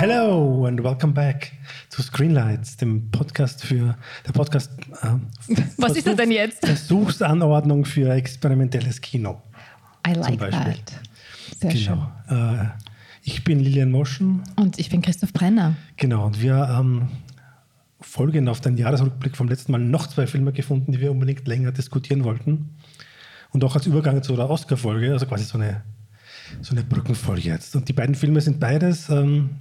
Hello and welcome back to Screenlights, dem Podcast für der Podcast. Äh, Was ist das denn jetzt? Versuchsanordnung für experimentelles Kino. I like that. Sehr schön. Genau. Äh, ich bin Lilian Moschen. Und ich bin Christoph Brenner. Genau. Und wir ähm, folgen auf den Jahresrückblick vom letzten Mal noch zwei Filme gefunden, die wir unbedingt länger diskutieren wollten. Und auch als Übergang zu der Oscar-Folge, also quasi so eine, so eine Brückenfolge jetzt. Und die beiden Filme sind beides ähm,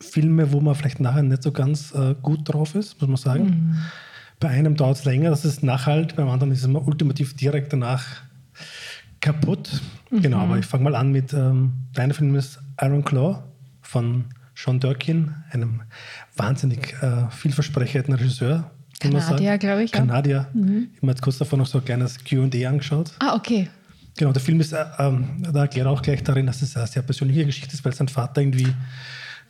Filme, wo man vielleicht nachher nicht so ganz äh, gut drauf ist, muss man sagen. Mhm. Bei einem dauert es länger, das ist Nachhalt, beim anderen ist es immer ultimativ direkt danach kaputt. Mhm. Genau, aber ich fange mal an mit, ähm, deiner Film ist Iron Claw von Sean Durkin, einem wahnsinnig äh, vielversprechenden Regisseur. man Kanadier, glaube ich, ja. Kanadier. Ich habe mir jetzt kurz davor noch so ein kleines Q&A angeschaut. Ah, okay. Genau, der Film ist, äh, ähm, da erklärt er auch gleich darin, dass es eine sehr persönliche Geschichte ist, weil sein Vater irgendwie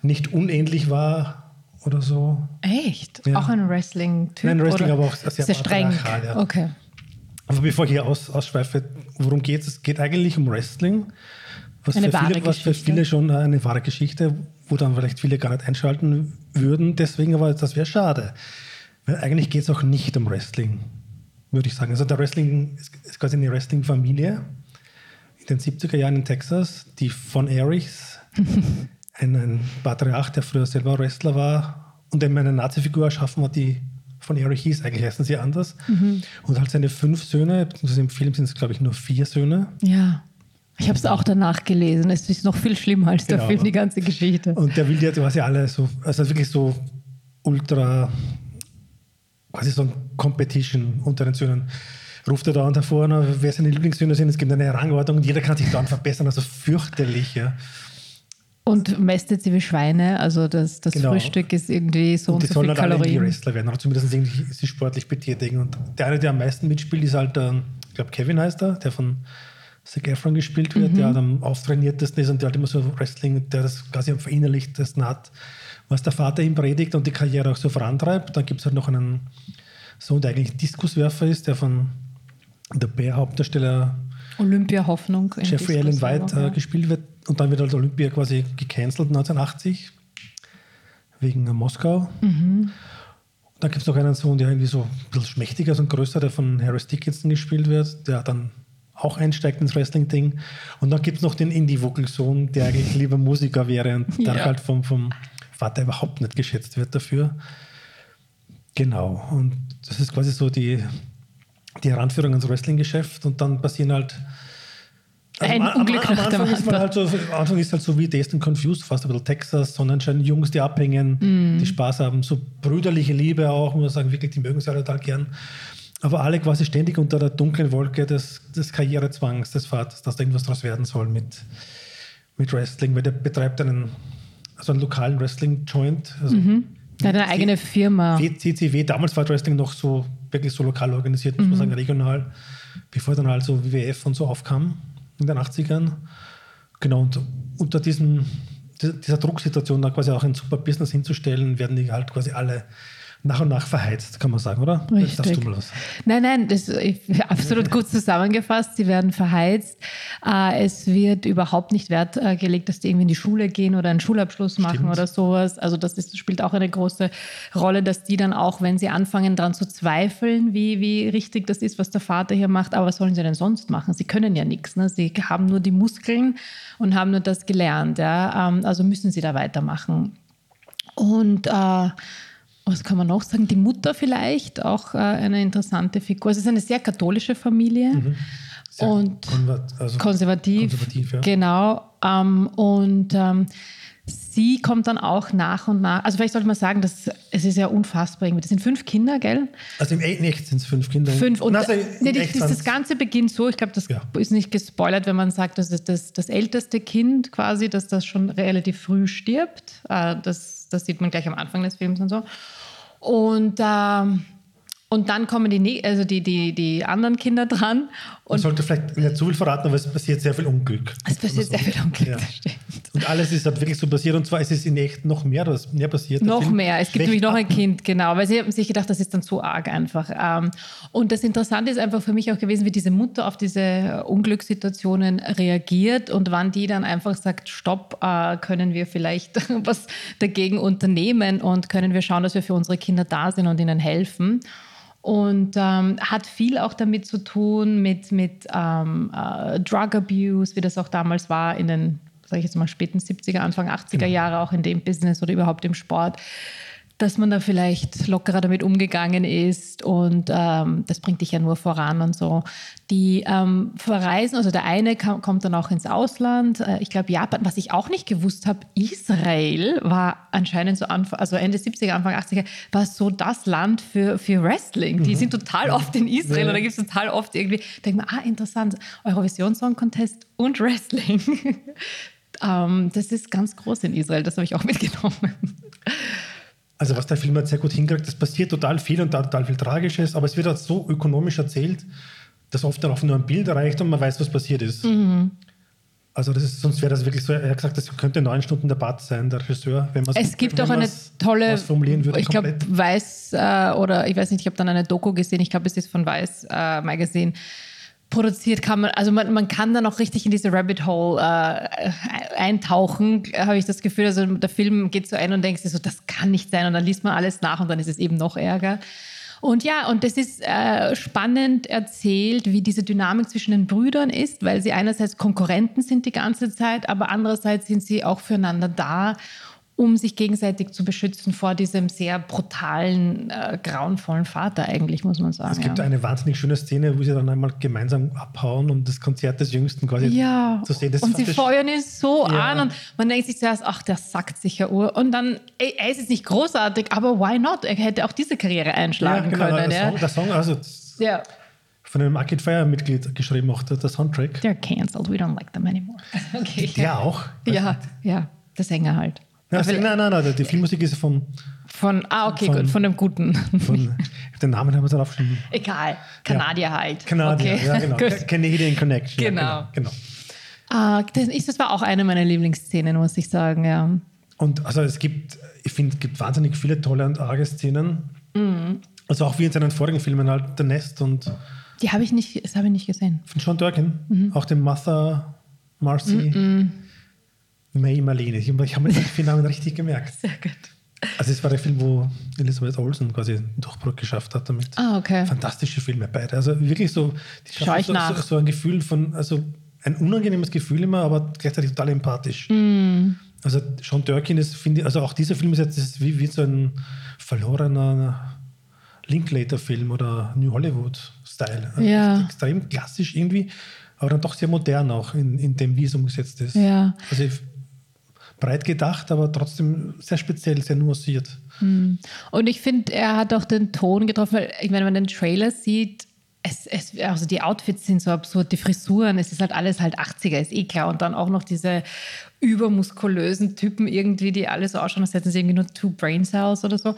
nicht unähnlich war oder so. Echt? Ja. Auch ein Wrestling-Typ? Nein, Wrestling, aber auch sehr sehr streng. ja. Okay. Aber bevor ich hier aus, ausschweife, worum geht es? Es geht eigentlich um Wrestling. Was, Eine für viele, was für viele schon eine wahre Geschichte, wo dann vielleicht viele gar nicht einschalten würden. Deswegen aber, das wäre schade. Weil eigentlich geht es auch nicht um Wrestling, würde ich sagen. Also der Wrestling ist, ist quasi eine Wrestling-Familie in den 70er Jahren in Texas, die von Erichs, ein, ein Patriarch, der früher selber Wrestler war und dem eine Nazi-Figur erschaffen hat, die von Erich hieß. Eigentlich heißen sie anders. Und halt seine fünf Söhne, beziehungsweise im Film sind es, glaube ich, nur vier Söhne. Ja. Ich habe es auch danach gelesen. Es ist noch viel schlimmer als der Genau. Film, die ganze Geschichte. Und der will die quasi alle so, also wirklich so ultra, quasi so ein Competition unter den Söhnen. Ruft er dauernd hervor, wer seine Lieblingssöhne sind, es gibt eine Rangordnung und jeder kann sich dauernd verbessern, also fürchterlich, ja. Und mästet sie wie Schweine. Also das, das Genau. Frühstück ist irgendwie so Und und, die so sollen viel halt Kalorien. Wrestler werden, oder zumindest irgendwie sich sportlich betätigen. Und der eine, der am meisten mitspielt, ist halt, ähm, ich glaube, Kevin heißt er, der von Zac Efron gespielt wird, der halt am auftrainiertesten ist und der halt immer so Wrestling, der das quasi am verinnerlichsten hat, was der Vater ihm predigt und die Karriere auch so vorantreibt. Dann gibt es halt noch einen Sohn, der eigentlich Diskuswerfer ist, der von der Bär-Hauptdarsteller Olympia-Hoffnung. im Jeffrey Allen White äh, ja. gespielt wird. Und dann wird halt Olympia quasi gecancelt 1980 wegen Moskau. Mhm. Dann gibt es noch einen Sohn, der irgendwie so ein bisschen schmächtiger ist und größer, der von Harris Dickinson gespielt wird, der dann auch einsteigt ins Wrestling-Ding. Und dann gibt es noch den Indie-Vocal-Sohn, der eigentlich lieber Musiker wäre und der Ja. halt vom, vom Vater überhaupt nicht geschätzt wird dafür. Genau. Und das ist quasi so die, die Heranführung ins Wrestling-Geschäft. Und dann passieren halt Ein am, am, Unglück am dem Anfang ist man halt so, am Anfang ist halt so wie and Confused, fast ein bisschen Texas, Sonnenschein, Jungs, die abhängen, Mhm. die Spaß haben, so brüderliche Liebe auch, muss man sagen, wirklich, die mögen sich alle total gern. Aber alle quasi ständig unter der dunklen Wolke des, des Karrierezwangs des Vaters, dass da irgendwas draus werden soll mit, mit Wrestling, weil der betreibt einen, also einen lokalen Wrestling-Joint. Also Der hat eine eigene Firma. CCW, damals war Wrestling noch so wirklich so lokal organisiert, muss man sagen, regional, bevor dann halt so WWF und so aufkam in den 80ern. Genau, und unter diesem, dieser Drucksituation da quasi auch ein super Business hinzustellen, werden die halt quasi alle nach und nach verheizt, kann man sagen, oder? Darfst Richtig. du mal was. Nein, nein, das ist absolut gut zusammengefasst. Sie werden verheizt. Äh, Es wird überhaupt nicht Wert äh, gelegt, dass die irgendwie in die Schule gehen oder einen Schulabschluss machen Stimmt. oder sowas. Also das ist, spielt auch eine große Rolle, dass die dann auch, wenn sie anfangen daran zu zweifeln, wie, wie richtig das ist, was der Vater hier macht, aber was sollen sie denn sonst machen? Sie können ja nichts. Ne? Sie haben nur die Muskeln und haben nur das gelernt. Ja? Ähm, Also müssen sie da weitermachen. Und äh, was kann man noch sagen? Die Mutter vielleicht, auch äh, eine interessante Figur. Es ist eine sehr katholische Familie Mhm. Sehr und konver- also konservativ. konservativ, ja. Genau. Ähm, und ähm, sie kommt dann auch nach und nach. Also vielleicht sollte man sagen, dass es ist ja unfassbar. irgendwie. Das sind fünf Kinder, gell? Also im echt sind es fünf Kinder. Fünf. Und also im nee, das, Ganze beginnt so, ich glaube, das Ja. ist nicht gespoilert, wenn man sagt, dass das, das, das älteste Kind quasi, dass das schon relativ früh stirbt. Äh, das, das sieht man gleich am Anfang des Films und so. Und, ähm, und dann kommen die, also die, die, die anderen Kinder dran. Man Und sollte vielleicht nicht zu viel verraten, aber es passiert sehr viel Unglück. es passiert sehr viel Unglück, Ja. das stimmt. Und alles ist halt wirklich so passiert. Und zwar ist es in echt noch mehr, was mehr passiert. Noch mehr. Es gibt nämlich noch ein Kind, genau. Weil sie haben sich gedacht, das ist dann zu arg einfach. Ähm, und das Interessante ist einfach für mich auch gewesen, wie diese Mutter auf diese Unglückssituationen reagiert und wann die dann einfach sagt, stopp, äh, können wir vielleicht was dagegen unternehmen und können wir schauen, dass wir für unsere Kinder da sind und ihnen helfen und ähm, hat viel auch damit zu tun mit, mit ähm, äh, Drug Abuse, wie das auch damals war in den, sage ich jetzt mal, späten 70er, Anfang 80er genau. Jahre, auch in dem Business oder überhaupt im Sport dass man da vielleicht lockerer damit umgegangen ist und ähm, das bringt dich ja nur voran und so. Die ähm, verreisen, also der eine kam, kommt dann auch ins Ausland, äh, ich glaube Japan, was ich auch nicht gewusst habe, Israel war anscheinend so Anfang, also Ende 70er, Anfang 80er, war so das Land für, für Wrestling. Die mhm. sind total oft in Israel ja. und da gibt es total oft irgendwie, denke mir, ah interessant, Eurovision Song Contest und Wrestling. ähm, das ist ganz groß in Israel, das habe ich auch mitgenommen. Also was der Film hat sehr gut hinkriegt, das passiert total viel und total viel Tragisches, aber es wird halt so ökonomisch erzählt, dass oft darauf nur ein Bild reicht und man weiß, was passiert ist. Mhm. Also ist, sonst wäre das wirklich so, er hat gesagt, das könnte neun Stunden Debatte sein, der Regisseur, wenn man es gibt auch eine tolle, formulieren würde. Ich glaube, Weiß äh, oder ich weiß nicht, ich habe dann eine Doku gesehen, ich glaube, es ist von Weiß äh, Magazine, produziert kann man, also man, man kann dann auch richtig in diese Rabbit Hole äh, eintauchen, habe ich das Gefühl. Also der Film geht so ein und denkt sich so, das kann nicht sein. Und dann liest man alles nach und dann ist es eben noch ärger. Und ja, und das ist äh, spannend erzählt, wie diese Dynamik zwischen den Brüdern ist, weil sie einerseits Konkurrenten sind die ganze Zeit, aber andererseits sind sie auch füreinander da um sich gegenseitig zu beschützen vor diesem sehr brutalen, äh, grauenvollen Vater eigentlich, muss man sagen. Es gibt ja. eine wahnsinnig schöne Szene, wo sie dann einmal gemeinsam abhauen, um das Konzert des Jüngsten quasi ja. zu sehen. Das und sie feuern ihn so ja. an und man denkt sich zuerst, ach, der sackt sicher Uhr. Und dann, ey, er ist jetzt nicht großartig, aber why not? Er hätte auch diese Karriere einschlagen genau, können. Der, Song, der Song, also ja. von einem Arcade Fire Mitglied geschrieben, auch der, der Soundtrack. They're cancelled, we don't like them anymore. okay. Der auch? Ja, ja, der Sänger halt. Ja, nein, nein, nein, die Filmmusik ist von. Von, ah, okay, von, gut, von dem Guten. Von, den Namen haben wir dann aufgeschrieben. Egal, Kanadier ja. halt. Kanadier, okay. ja, genau. Canadian Connection. Genau. Ja, genau. genau. Uh, das, ist, das war auch eine meiner Lieblingsszenen, muss ich sagen, ja. Und also es gibt, ich finde, es gibt wahnsinnig viele tolle und arge Szenen. Mhm. Also auch wie in seinen vorigen Filmen halt, The Nest und. Die habe ich nicht, das habe ich nicht gesehen. Von John Durkin. Mhm. Auch den Martha Marcy. Mhm. May Marlene. Ich, ich habe mir den Namen richtig gemerkt. Sehr gut. Also es war der Film, wo Elisabeth Olsen quasi einen Durchbruch geschafft hat damit. Ah, okay. Fantastische Filme beide. Also wirklich so, die Schau ich so, nach. So, so, ein Gefühl von, also ein unangenehmes Gefühl immer, aber gleichzeitig total empathisch. Mm. Also Sean Durkin ist, finde ich, also auch dieser Film ist jetzt ist wie, wie so ein verlorener Linklater-Film oder New Hollywood-Style. Also ja. Extrem klassisch irgendwie, aber dann doch sehr modern auch in, in dem, wie es umgesetzt ist. Ja. Also breit gedacht, aber trotzdem sehr speziell, sehr nuanciert. Hm. Und ich finde, er hat auch den Ton getroffen, weil ich meine, wenn man den Trailer sieht, es, es, also die Outfits sind so absurd, die Frisuren, es ist halt alles halt 80er, ist eh klar. Und dann auch noch diese übermuskulösen Typen irgendwie, die alle so ausschauen, als hätten sie irgendwie nur two Brain Cells oder so.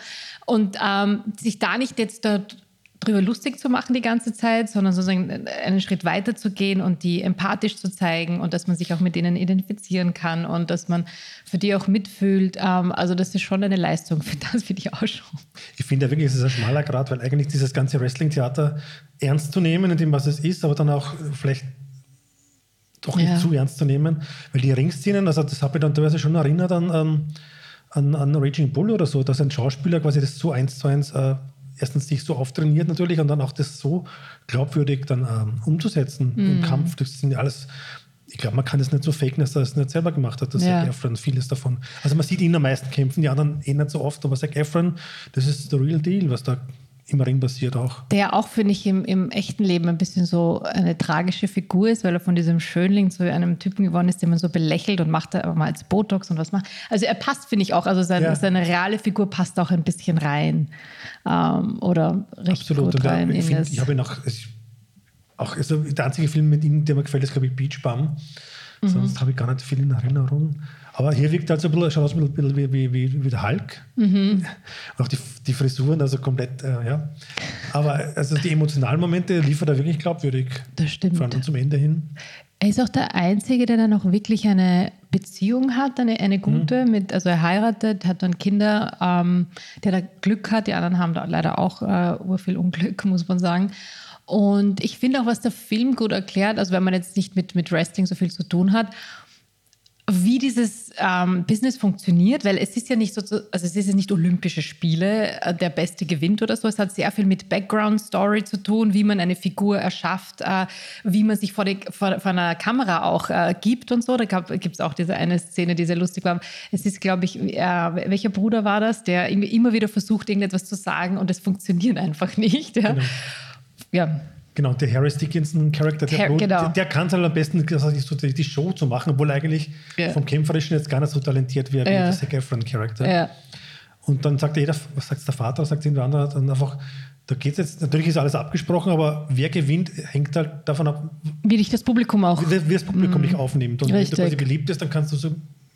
Und ähm, sich da nicht jetzt dort drüber lustig zu machen die ganze Zeit, sondern sozusagen einen Schritt weiter zu gehen und die empathisch zu zeigen und dass man sich auch mit denen identifizieren kann und dass man für die auch mitfühlt. Ähm, also das ist schon eine Leistung, für das finde ich auch schon. Ich finde wirklich, es ist ein schmaler Grad, weil eigentlich dieses ganze Wrestling-Theater ernst zu nehmen, in dem, was es ist, aber dann auch vielleicht doch nicht ja. zu ernst zu nehmen, weil die Ringszenen, also das habe ich dann teilweise schon erinnert an, an, an Raging Bull oder so, dass ein Schauspieler quasi das so eins zu eins äh, erstens sich so oft trainiert natürlich und dann auch das so glaubwürdig dann ähm, umzusetzen mhm. im Kampf. Das sind ja alles, ich glaube, man kann das nicht so faken, dass er das nicht selber gemacht hat, das ja. Zac Efron, vieles davon. Also man sieht ihn am meisten kämpfen, die anderen eh nicht so oft, aber Zac Efron, das ist der real deal, was da im Ring passiert auch. Der auch, finde ich, im, im echten Leben ein bisschen so eine tragische Figur ist, weil er von diesem Schönling zu einem Typen geworden ist, den man so belächelt und macht er aber mal als Botox und was macht. Also er passt, finde ich auch, also sein, ja. seine reale Figur passt auch ein bisschen rein. Ähm, oder richtig Absolut. gut rein. ich, find, ich habe ihn auch, auch also der einzige Film mit ihm, der mir gefällt, ist, glaube ich, Beach Bum. Mhm. Sonst habe ich gar nicht viel in Erinnerung. Aber hier wirkt halt so ein bisschen, schaut aus ein bisschen wie, wie, wie, wie der Hulk. Mhm. auch die, die Frisuren, also komplett, äh, ja. Aber also die emotionalen Momente liefert er wirklich glaubwürdig. Das stimmt. Vor allem zum Ende hin. Er ist auch der Einzige, der dann auch wirklich eine Beziehung hat, eine, eine gute, Mhm. mit, also er heiratet, hat dann Kinder, ähm, der da Glück hat, die anderen haben da leider auch äh, urviel Unglück, muss man sagen. Und ich finde auch, was der Film gut erklärt, also wenn man jetzt nicht mit, mit Wrestling so viel zu tun hat, wie dieses ähm, Business funktioniert, weil es ist ja nicht so, also es ist ja nicht Olympische Spiele, äh, der Beste gewinnt oder so. Es hat sehr viel mit Background Story zu tun, wie man eine Figur erschafft, äh, wie man sich vor, die, vor, vor einer Kamera auch äh, gibt und so. Da gibt es auch diese eine Szene, die sehr lustig war. Es ist, glaube ich, äh, welcher Bruder war das, der immer wieder versucht, irgendetwas zu sagen und es funktioniert einfach nicht. Ja. Genau. Ja. Genau, der Harris Dickinson-Charakter, der, Blut- genau. der, der kann es halt am besten, das heißt, so die, die Show zu machen, obwohl er eigentlich Ja. vom Kämpferischen jetzt gar nicht so talentiert wäre wie Ja. der Zac Efron-Charakter. Ja. Und dann sagt jeder, was sagt der Vater, was sagt der andere, dann einfach, da geht es jetzt, natürlich ist alles abgesprochen, aber wer gewinnt, hängt halt davon ab, Wie dich das Publikum auch. wie, das Publikum dich aufnimmt. Und. Richtig. wenn du quasi beliebt bist, dann kannst du so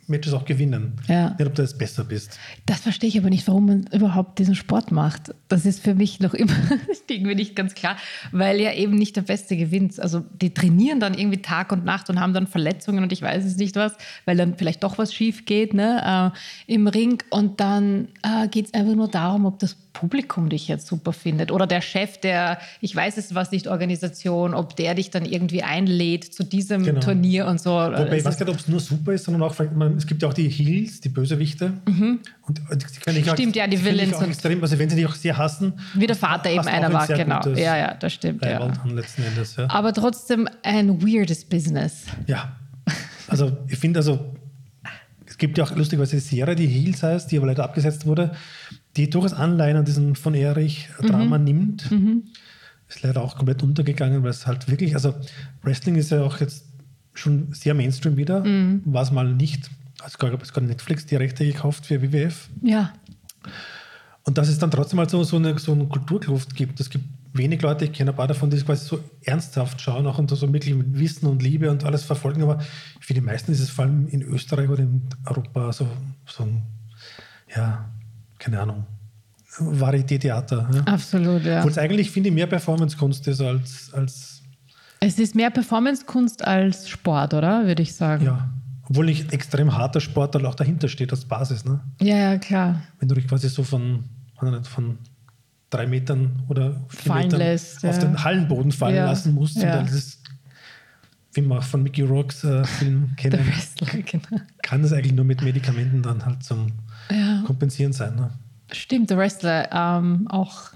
Matches auch gewinnen. Ja. Nicht, ob du jetzt besser bist. Das verstehe ich aber nicht, warum man überhaupt diesen Sport macht. Das ist für mich noch immer irgendwie nicht ganz klar, weil ja eben nicht der Beste gewinnt. Also die trainieren dann irgendwie Tag und Nacht und haben dann Verletzungen und ich weiß es nicht was, weil dann vielleicht doch was schief geht ne, äh, im Ring und dann äh, geht es einfach nur darum, ob das Publikum dich jetzt super findet oder der Chef, der, ich weiß es was nicht, Organisation, ob der dich dann irgendwie einlädt zu diesem Genau. Turnier und so. Wobei, ich weiß ist- gar nicht, ob es nur super ist, sondern auch, man, es gibt ja auch die Heels, die Bösewichte. Und die, die kann ich auch, Mhm. Stimmt, ja, die Villains auch extrem, also wenn sie dich auch sehr hassen. wie der Vater eben auch einer ein war, sehr genau. Ja, ja, das stimmt. Ja. Endes. Ja. Aber trotzdem ein weirdes Business. Ja, also ich finde also, es gibt ja auch lustigerweise eine Serie, die Heels heißt, die aber leider abgesetzt wurde, die durchaus Anleihen an diesem von Erich Drama nimmt. Ist leider auch komplett untergegangen, weil es halt wirklich, also Wrestling ist ja auch jetzt schon sehr Mainstream wieder, war es mal nicht. Also ich glaube, es hat Netflix die Rechte gekauft für WWF. Ja. Und dass es dann trotzdem halt so, so, eine, so eine Kulturkluft gibt. Es gibt wenig Leute, ich kenne ein paar davon, die es quasi so ernsthaft schauen, auch und so wirklich mit Wissen und Liebe und alles verfolgen. Aber für die meisten ist es vor allem in Österreich oder in Europa so, so ein, ja, keine Ahnung, Varieté-Theater. Ja. Absolut, ja. Obwohl es eigentlich, finde ich, mehr Performance-Kunst ist als, als Es ist mehr Performance-Kunst als Sport, oder? Würde ich sagen. ja. Obwohl nicht extrem harter Sport halt auch dahinter steht als Basis. Ne? ja, ja, klar. wenn du dich quasi so von, von drei Metern oder vier Fallen Metern lässt, auf ja. den Hallenboden fallen Ja, lassen musst. ja. Das ist, wie auch von Mickey Rocks äh, Film kennen, Wrestler, genau. kann das eigentlich nur mit Medikamenten dann halt zum Ja. Kompensieren sein. Ne? Stimmt, der Wrestler ähm, auch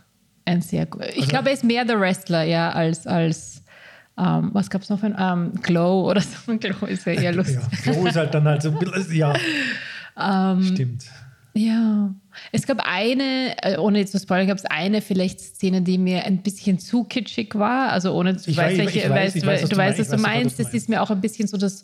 ein sehr gut. Ich Also- glaube, er ist mehr der Wrestler, ja, als, als ähm, was gab es noch für ein ähm, Glow oder so. Glow ist ja eher lustig. Ja, so ist halt dann halt so ein bisschen, ja, Ähm, stimmt. Ja, es gab eine, äh, ohne jetzt zu spoilern, gab es eine vielleicht Szene, die mir ein bisschen zu kitschig war. Also ohne, du Ich weißt, weiß- welche, ich weiß- ich weiß, was du du weißt, meinst. was du meinst. Das ist mir auch ein bisschen so das,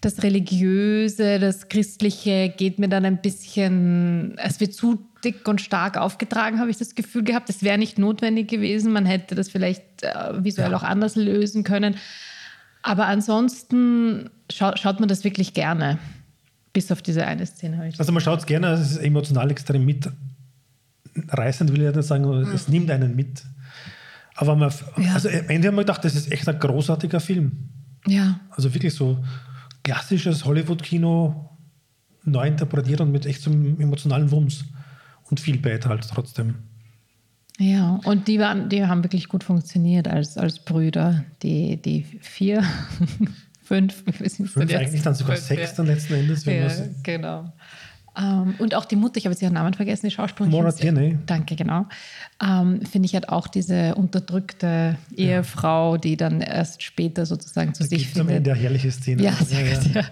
das Religiöse, das Christliche geht mir dann ein bisschen, es wird zu dick und stark aufgetragen, habe ich das Gefühl gehabt. Das wäre nicht notwendig gewesen. Man hätte das vielleicht äh, visuell auch anders lösen können. Aber ansonsten schau, schaut man das wirklich gerne. Bis auf diese eine Szene habe ich Also man schaut es gerne, es ist emotional extrem mitreißend, will ich nicht sagen, aber es nimmt einen mit. Aber man, Ja. also am Ende haben wir gedacht, das ist echt ein großartiger Film. Ja, Also wirklich so klassisches Hollywood-Kino neu interpretiert und mit echt so einem emotionalen Wumms. Und viel Bad halt trotzdem. Ja, und die, waren, die haben wirklich gut funktioniert als, als Brüder. Die, die vier, fünf, Fünf, eigentlich dann sogar Fünf, sechs ja. dann letzten Endes. Wenn Ja, genau. Ähm, und auch die Mutter, ich habe jetzt ihren Namen vergessen, die Schauspielerin. Maura Tierney. Danke, genau. Ähm, Finde ich halt auch diese unterdrückte Ehefrau, die dann erst später sozusagen zu da sich es am Ende eine herrliche Szene. ja, sehr gut, ja.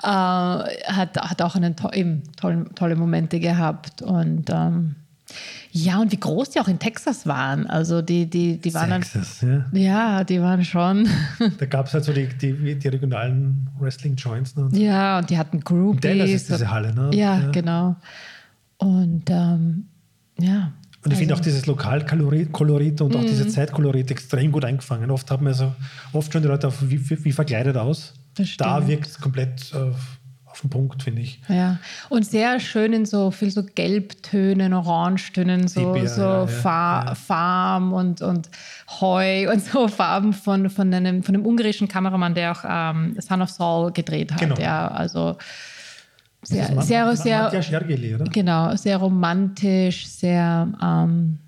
Äh, hat, hat auch einen to eben tollen, tolle Momente gehabt. Und ähm, ja, und wie groß die auch in Texas waren. Also die, die, die waren dann. Texas, ja. Ja, die waren schon. Da gab es halt so die, die, die regionalen Wrestling-Joints. Ne? ja, und die hatten Groupies. Dallas ist diese Halle, ne? Ja, Ja. genau. Und ähm, ja. Und ich finde auch also- dieses Lokalkolorit und auch Mhm. diese Zeitkolorit extrem gut eingefangen. Oft haben wir so, oft schauen die Leute auf, wie, wie, wie verkleidet aus. Da wirkt es komplett äh, auf den Punkt, finde ich. Ja, und sehr schön in so viel so Gelbtönen, Orangetönen, so, Sepia, so ja, ja, Fa ja. Farm und, und Heu und so Farben von, von, einem, von einem ungarischen Kameramann, der auch ähm, Son of Saul gedreht hat. Genau. Ja, also sehr, sehr, sehr, Järgeli, oder? genau, sehr romantisch, sehr, ähm,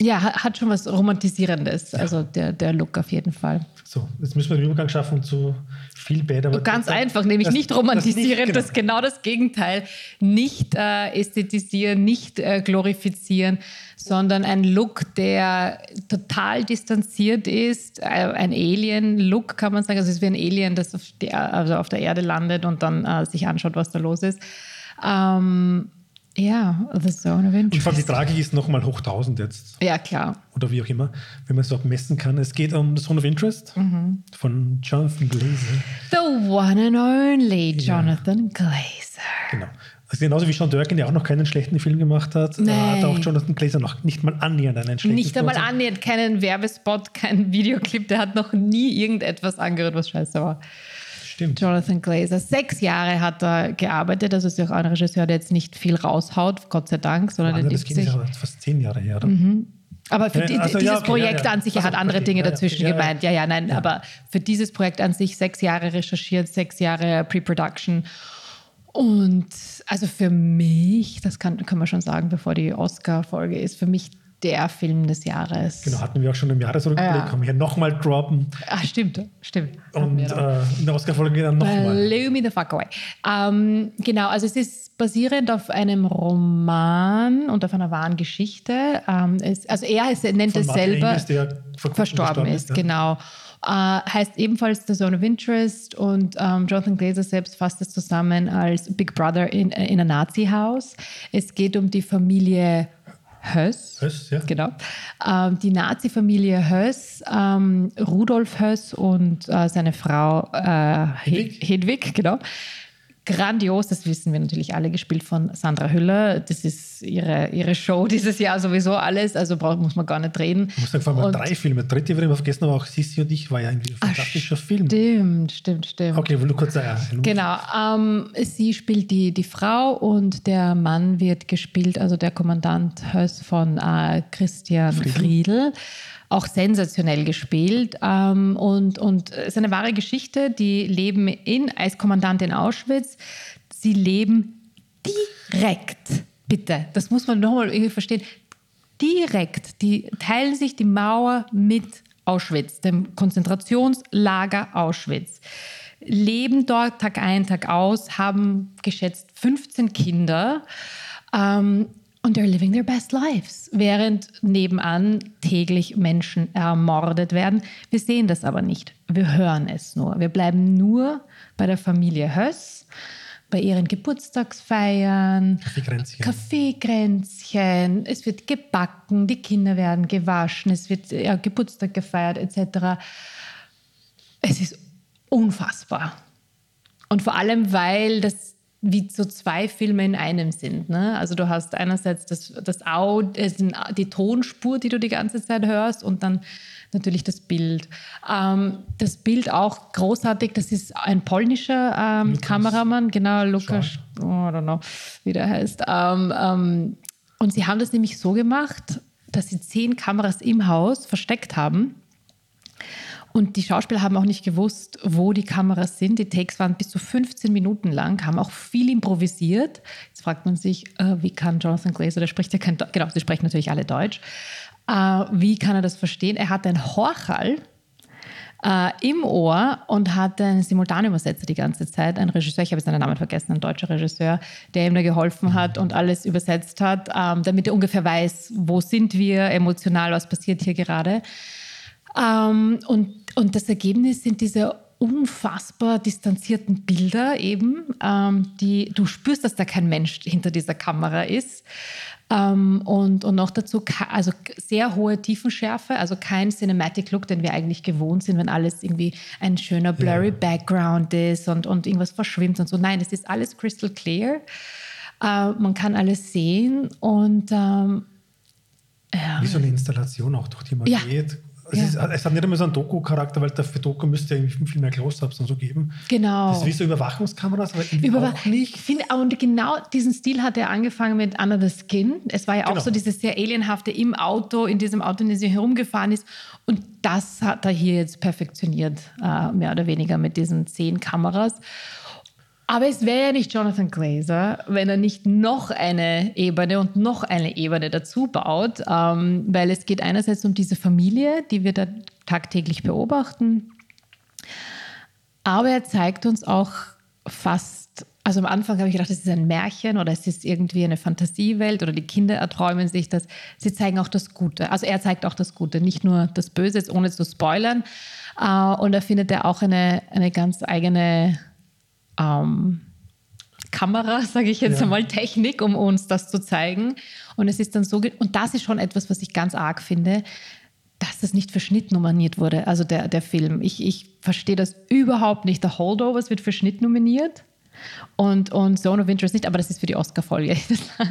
ja, hat, schon was Romantisierendes, also der, der Look auf jeden Fall. So, jetzt müssen wir den Übergang schaffen zu viel Bad. Aber Ganz das- einfach, nämlich das- nicht das romantisieren, nicht, das ist genau das Gegenteil. Nicht äh, ästhetisieren, nicht äh, glorifizieren, sondern ein Look, der total distanziert ist, äh, ein Alien-Look, kann man sagen. Also es ist wie ein Alien, das auf, die, also auf der Erde landet und dann äh, sich anschaut, was da los ist. Ähm, ja, The Zone of Und vor allem die Interest. Tragik ist nochmal hoch 1000 jetzt. Ja, klar. Oder wie auch immer, wenn man es auch messen kann. Es geht um The Zone of Interest Mhm. von Jonathan Glazer. The one and only Jonathan Glazer. Genau. Also genauso wie Sean Durkin, der auch noch keinen schlechten Film gemacht hat, Nee. hat auch Jonathan Glazer noch nicht mal annähernd einen schlechten Nicht Film einmal gemacht. annähernd, keinen Werbespot, keinen Videoclip. Der hat noch nie irgendetwas angehört, was scheiße war. Stimmt. Jonathan Glazer. Sechs Jahre hat er gearbeitet. Also ist ja auch ein Regisseur, der jetzt nicht viel raushaut, Gott sei Dank, sondern der das ging ja fast zehn Jahre her. Oder? Aber für Ja, die, also, ja, dieses okay, Projekt ja, ja. an sich, er Also, hat andere okay, Dinge ja, ja, dazwischen ja, ja. gemeint. Ja, ja, nein, aber für dieses Projekt an sich sechs Jahre recherchiert, sechs Jahre Pre-Production. Und also für mich, das kann, können wir schon sagen, bevor die Oscar-Folge ist, für mich der Film des Jahres. Genau, hatten wir auch schon im Jahresrückblick, Ja. haben wir hier nochmal droppen Ah, stimmt, stimmt. Und äh, in der Oscar-Folge dann nochmal. Blow me the fuck away. Ähm, genau, also es ist basierend auf einem Roman und auf einer wahren Geschichte. Ähm, es, also er es, nennt Von es Martin selber Amis, der kurzem verstorben ist, ja. genau. Äh, heißt ebenfalls The Zone of Interest und ähm, Jonathan Glazer selbst fasst es zusammen als Big Brother in, äh, in a Nazi-Haus. Es geht um die Familie Höss. Höss, ja. Genau. Ähm, die Nazi-Familie Höss, ähm, Rudolf Höss und äh, seine Frau äh, Hedwig. Hedwig. Hedwig, genau. Grandios, das wissen wir natürlich alle, gespielt von Sandra Hüller. Das ist ihre, ihre Show dieses Jahr sowieso alles, also braucht, muss man gar nicht reden. Ich muss sagen, vor allem Und- drei Filme. Dritte wir immer vergessen, aber auch Sissi und ich war ja irgendwie ein fantastischer Film. Stimmt, stimmt, stimmt. Okay, du kurz sagen. Genau. Ähm, sie spielt die, die Frau und der Mann wird gespielt, also der Kommandant Höss von äh, Christian Friedel. Auch sensationell gespielt. Ähm, und, und es ist eine wahre Geschichte. Die leben in, als Kommandant in Auschwitz. Sie leben direkt, bitte, das muss man nochmal irgendwie verstehen, direkt, die teilen sich die Mauer mit Auschwitz, dem Konzentrationslager Auschwitz, leben dort Tag ein, Tag aus, haben geschätzt 15 Kinder ähm, und they're living their best lives, während nebenan täglich Menschen ermordet werden. Wir sehen das aber nicht, wir hören es nur. Wir bleiben nur bei der Familie Höss, bei ihren Geburtstagsfeiern, Kaffeekränzchen. Kaffeekränzchen, es wird gebacken, die Kinder werden gewaschen, es wird ja, Geburtstag gefeiert etc. Es ist unfassbar. Und vor allem, weil das wie so zwei Filme in einem sind. Ne? Also du hast einerseits das, das Aud äh, die Tonspur, die du die ganze Zeit hörst und dann natürlich das Bild. Ähm, das Bild auch großartig, das ist ein polnischer ähm. Kameramann, genau, Lukas, oh, I don't know, wie der heißt. Ähm, ähm, und sie haben das nämlich so gemacht, dass sie zehn Kameras im Haus versteckt haben. Und die Schauspieler haben auch nicht gewusst, wo die Kameras sind. Die Takes waren bis zu 15 Minuten lang, haben auch viel improvisiert. Jetzt fragt man sich, äh, wie kann Jonathan Glazer, der spricht ja kein Deutsch, genau, sie sprechen natürlich alle Deutsch. Äh, wie kann er das verstehen? Er hat ein Horchal äh, im Ohr und hat einen Simultanübersetzer die ganze Zeit, ein Regisseur, ich habe jetzt seinen Namen vergessen, ein deutscher Regisseur, der ihm da geholfen hat und alles übersetzt hat, ähm, damit er ungefähr weiß, wo sind wir emotional, was passiert hier gerade. Ähm, und, und das Ergebnis sind diese unfassbar distanzierten Bilder eben, ähm, die du spürst, dass da kein Mensch hinter dieser Kamera ist. Ähm, und, und noch dazu also sehr hohe Tiefenschärfe, also kein Cinematic Look, den wir eigentlich gewohnt sind, wenn alles irgendwie ein schöner blurry Background ist und, und irgendwas verschwimmt und so. Nein, es ist alles crystal clear. Äh, man kann alles sehen und ähm, ja. Wie so eine Installation auch, durch die man Ja. geht. Es, Ja. ist, es hat nicht einmal so einen Doku-Charakter, weil für Doku müsste ja viel mehr Close-Ups und so geben. Genau. Das ist wie so Überwachungskameras, aber irgendwie Über, auch nicht. Ich finde, und genau diesen Stil hat er angefangen mit Under the Skin. Es war ja auch Genau. so dieses sehr alienhafte im Auto, in diesem Auto, in dem sie herumgefahren ist. Und das hat er hier jetzt perfektioniert, äh, mehr oder weniger mit diesen zehn Kameras. Aber es wäre ja nicht Jonathan Glazer, wenn er nicht noch eine Ebene und noch eine Ebene dazu baut, ähm, weil es geht einerseits um diese Familie, die wir da tagtäglich beobachten, aber er zeigt uns auch fast, also am Anfang habe ich gedacht, es ist ein Märchen oder es ist irgendwie eine Fantasiewelt oder die Kinder erträumen sich das. Sie zeigen auch das Gute. Also er zeigt auch das Gute, nicht nur das Böse, ohne zu spoilern. Äh, und da findet er auch eine, eine ganz eigene ähm, Kamera, sage ich jetzt Ja. einmal, Technik, um uns das zu zeigen. Und es ist dann so, und das ist schon etwas, was ich ganz arg finde, dass das nicht für Schnitt nominiert wurde, also der, der Film. Ich, ich verstehe das überhaupt nicht. Der Holdovers wird für Schnitt nominiert. Und, und Zone of Interest nicht, aber das ist für die Oscar-Folge.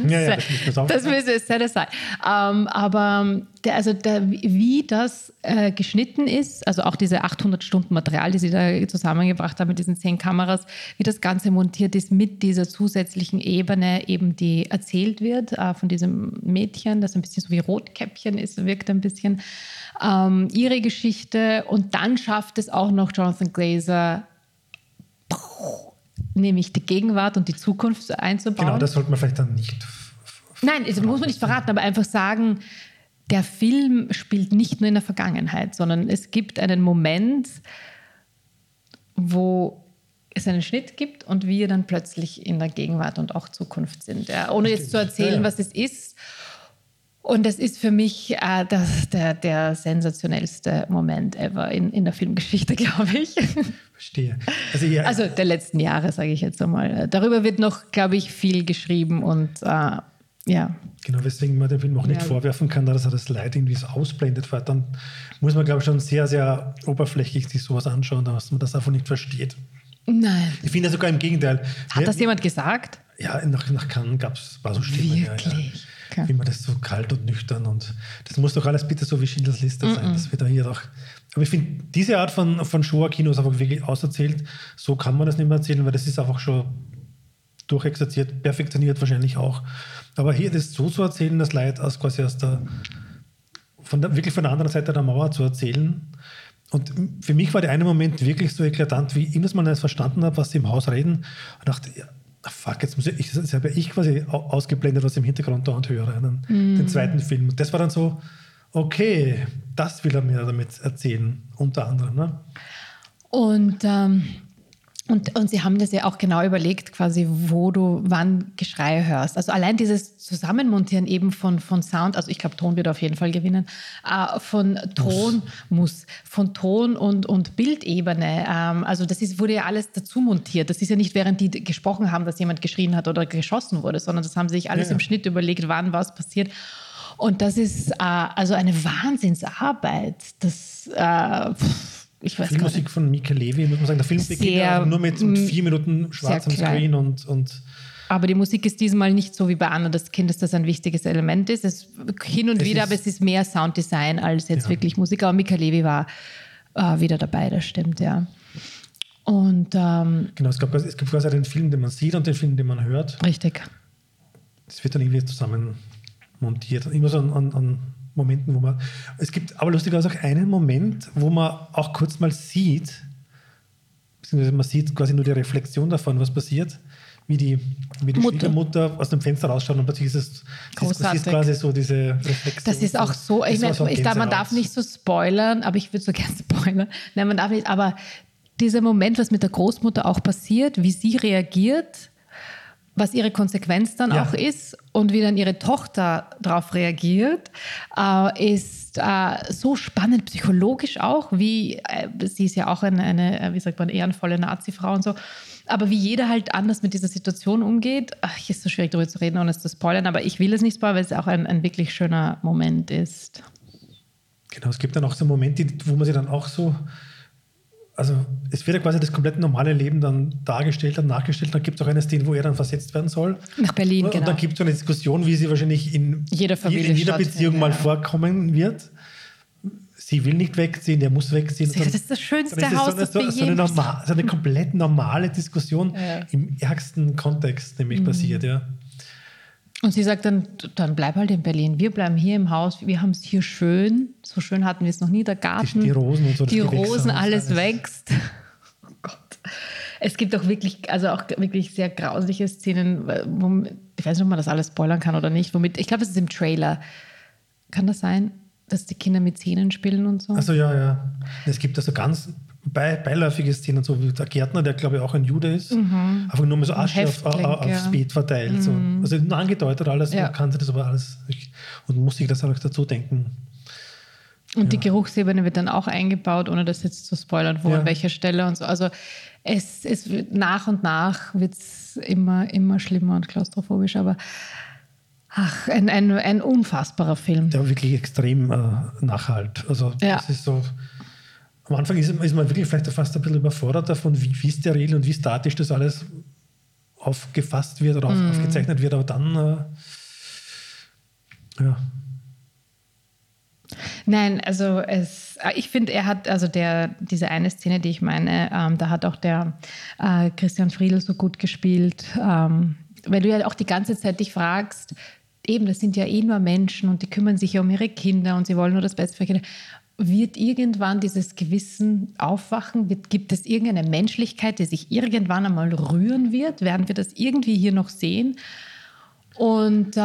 Ja, ja, das das wir set aside. Ähm, aber der, also der, wie das äh, geschnitten ist, also auch diese 800 Stunden Material, die sie da zusammengebracht haben mit diesen zehn Kameras, wie das Ganze montiert ist mit dieser zusätzlichen Ebene, eben die erzählt wird äh, von diesem Mädchen, das ein bisschen so wie Rotkäppchen ist, wirkt ein bisschen ähm, ihre Geschichte. Und dann schafft es auch noch Jonathan Glazer, nämlich die Gegenwart und die Zukunft einzubauen. Genau, das sollte man vielleicht dann nicht. Nein, das muss man nicht verraten, aber einfach sagen, der Film spielt nicht nur in der Vergangenheit, sondern es gibt einen Moment, wo es einen Schnitt gibt und wir dann plötzlich in der Gegenwart und auch Zukunft sind. Ja, ohne jetzt zu erzählen, was es ist. Und das ist für mich äh, das, der, der sensationellste Moment ever in, in der Filmgeschichte, glaube ich. Verstehe. Also, ja, Also der letzten Jahre, sage ich jetzt einmal. Darüber wird noch, glaube ich, viel geschrieben und äh, ja. Genau, weswegen man dem Film auch nicht Ja. vorwerfen kann, dass er das Leid irgendwie so ausblendet, weil dann muss man, glaube ich, schon sehr, sehr oberflächlich sich sowas anschauen, dass man das einfach nicht versteht. Nein. Ich finde sogar im Gegenteil. Hat Ja, das jemand gesagt? Ja, nach, nach Cannes gab es, war so Stimmen. Ja, Wirklich? ja. Okay. Wie man das so kalt und nüchtern und das muss doch alles bitte so wie Schindlers Liste sein. Das wird da hier doch. Aber ich finde, diese Art von, von Shoah-Kino ist einfach wirklich auserzählt. So kann man das nicht mehr erzählen, weil das ist einfach schon durchexerziert, perfektioniert wahrscheinlich auch. Aber hier das so zu erzählen, das Leid aus quasi aus der, von der wirklich von der anderen Seite der Mauer zu erzählen. Und für mich war der eine Moment wirklich so eklatant, wie ich das mal nicht verstanden habe, was sie im Haus reden. Und dachte, ja, fuck, jetzt muss ich, ich habe ich quasi au- ausgeblendet, was ich im Hintergrund da und höre, den, den zweiten Film. Und das war dann so, okay, das will er mir damit erzählen, unter anderem. Ne? Und, ähm, und, und sie haben das ja auch genau überlegt, quasi, wo du wann Geschrei hörst. Also allein dieses Zusammenmontieren eben von, von Sound, also ich glaube, Ton wird auf jeden Fall gewinnen, äh, von Ton muss, von Ton und, und Bildebene. Ähm, also das ist, wurde ja alles dazu montiert. Das ist ja nicht, während die gesprochen haben, dass jemand geschrien hat oder geschossen wurde, sondern das haben sie sich alles Ja, im Schnitt überlegt, wann was passiert. Und das ist äh, also eine Wahnsinnsarbeit. Das, äh, pff, ich weiß. Filmmusik von Mika Levi, muss man sagen. Der Film beginnt Sehr, ja nur mit, mit vier Minuten schwarzem. Screen und, und Aber die Musik ist diesmal nicht so wie bei Anna das Kind, dass das ein wichtiges Element ist. Es hin und Es wieder, aber es ist mehr Sounddesign als jetzt Ja. wirklich Musik. Aber Mika Levi war äh, wieder dabei, das stimmt, ja. Und ähm, genau, es, gab, es gibt quasi den Film, den man sieht und den Film, den man hört. richtig. Das wird dann irgendwie zusammen montiert. Immer so an, an, an Momenten, wo man. Es gibt aber lustigerweise auch einen Moment, wo man auch kurz mal sieht, beziehungsweise man sieht quasi nur die Reflexion davon, was passiert, wie die, wie die Mutter. Schwiegermutter aus dem Fenster rausschaut und plötzlich ist es das ist, Großartig. quasi so diese Reflexion. Das ist auch so, ich, Das war mein, so ein ich darf, man darf nicht so spoilern, aber ich würde so gerne spoilern. Nein, man darf nicht, aber dieser Moment, was mit der Großmutter auch passiert, wie sie reagiert, was ihre Konsequenz dann Ja. auch ist und wie dann ihre Tochter darauf reagiert, äh, ist äh, so spannend, psychologisch auch, wie äh, sie ist ja auch eine, eine, äh, wie sagt man, ehrenvolle Nazi-Frau und so. Aber wie jeder halt anders mit dieser Situation umgeht, ach, ist so schwierig darüber zu reden, ohne es zu spoilern, aber ich will es nicht spoilern, weil es auch ein, ein wirklich schöner Moment ist. Genau, es gibt dann auch so Momente, wo man sich dann auch so. Also, es wird ja quasi das komplette normale Leben dann dargestellt und nachgestellt. Dann gibt es auch eine Szene, wo er dann versetzt werden soll. Nach Berlin, und genau. dann gibt es so eine Diskussion, wie sie wahrscheinlich in Jeder Familie in jeder Beziehung mal ja. vorkommen wird. sie will nicht wegziehen, der muss wegziehen. Das ist das schönste ist es Haus, so, eine- das so, wir so, eine normal, so eine komplett normale Diskussion Ja. im ärgsten Kontext nämlich Mhm. passiert, ja. Und sie sagt dann, dann bleib halt in Berlin. Wir bleiben hier im Haus. Wir haben es hier schön. So schön hatten wir es noch nie. Der Garten, Die- die Rosen und so, die Rosen, alles, alles. wächst. Oh Gott. Es gibt auch wirklich, also auch wirklich sehr grausliche Szenen, womit, ich weiß nicht, ob man das alles spoilern kann oder nicht. Womit, ich glaube, es ist im Trailer. Kann das sein, dass die Kinder mit Zähnen spielen und so? Also ja, ja. Es gibt also ganz bei, beiläufige Szenen, so wie der Gärtner, der glaube ich auch ein Jude ist, einfach nur mal so Asche auf, Mhm. Auf, aufs ja. Mhm. Beet verteilt. So. Also nur angedeutet alles, Ja. man kann sich das aber alles nicht- und muss sich das auch dazu denken. Und die Geruchsebene wird dann auch eingebaut, ohne das jetzt zu spoilern, wo Ja. an welcher Stelle und so. Also es, es wird nach und nach wird es immer, immer schlimmer und klaustrophobisch, aber ach, ein, ein, ein unfassbarer Film. Der wirklich extrem äh, nachhalt. Also Ja. das ist so. Am Anfang ist, ist man wirklich vielleicht fast ein bisschen überfordert davon, wie, wie steril und wie statisch das alles aufgefasst wird oder auf, Mhm. aufgezeichnet wird, aber dann äh, ja. Nein, also es, ich finde, er hat, also der, diese eine Szene, die ich meine, ähm, da hat auch der äh, Christian Friedl so gut gespielt, ähm, weil du ja auch die ganze Zeit dich fragst, eben, das sind ja eh nur Menschen und die kümmern sich ja um ihre Kinder und sie wollen nur das Beste für Kinder. Wird irgendwann dieses Gewissen aufwachen? Gibt es irgendeine Menschlichkeit, die sich irgendwann einmal rühren wird? Werden wir das irgendwie hier noch sehen? Und äh,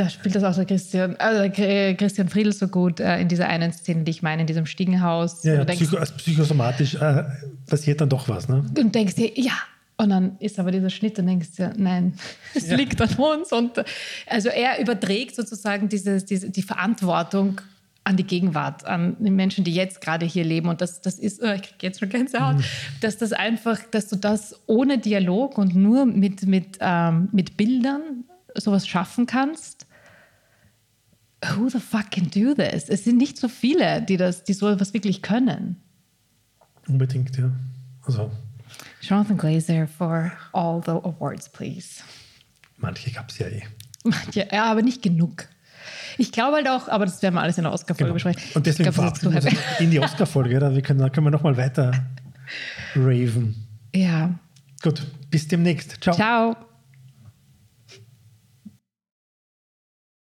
da spielt das auch der Christian, also der Christian Friedl so gut äh, in dieser einen Szene, die ich meine, in diesem Stiegenhaus. Ja, ja, du denkst, psycho, als psychosomatisch äh, passiert dann doch was. Ne? und denkst dir, ja. Und dann ist aber dieser Schnitt und denkst dir, nein, es Ja. liegt an uns. Und äh, also er überträgt sozusagen diese, diese, die Verantwortung an die Gegenwart, an die Menschen, die jetzt gerade hier leben. Und das, das ist, oh, ich kriege jetzt schon Gänsehaut, Mhm. dass das einfach, dass du das ohne Dialog und nur mit, mit, ähm, mit Bildern sowas schaffen kannst. Who the fuck can do this? Es sind nicht so viele, die das, die sowas wirklich können. Unbedingt, ja. Also Jonathan Glazer for all the awards, please. manche gab es ja eh. Ja, ja, aber nicht genug. Ich glaube halt auch, aber das werden wir alles in der Oscar-Folge besprechen. Genau. Und deswegen verabschieden wir uns in die Oscar-Folge. oder? Wir können, da können wir nochmal weiter raven. Ja. Gut, bis demnächst. Ciao. Ciao.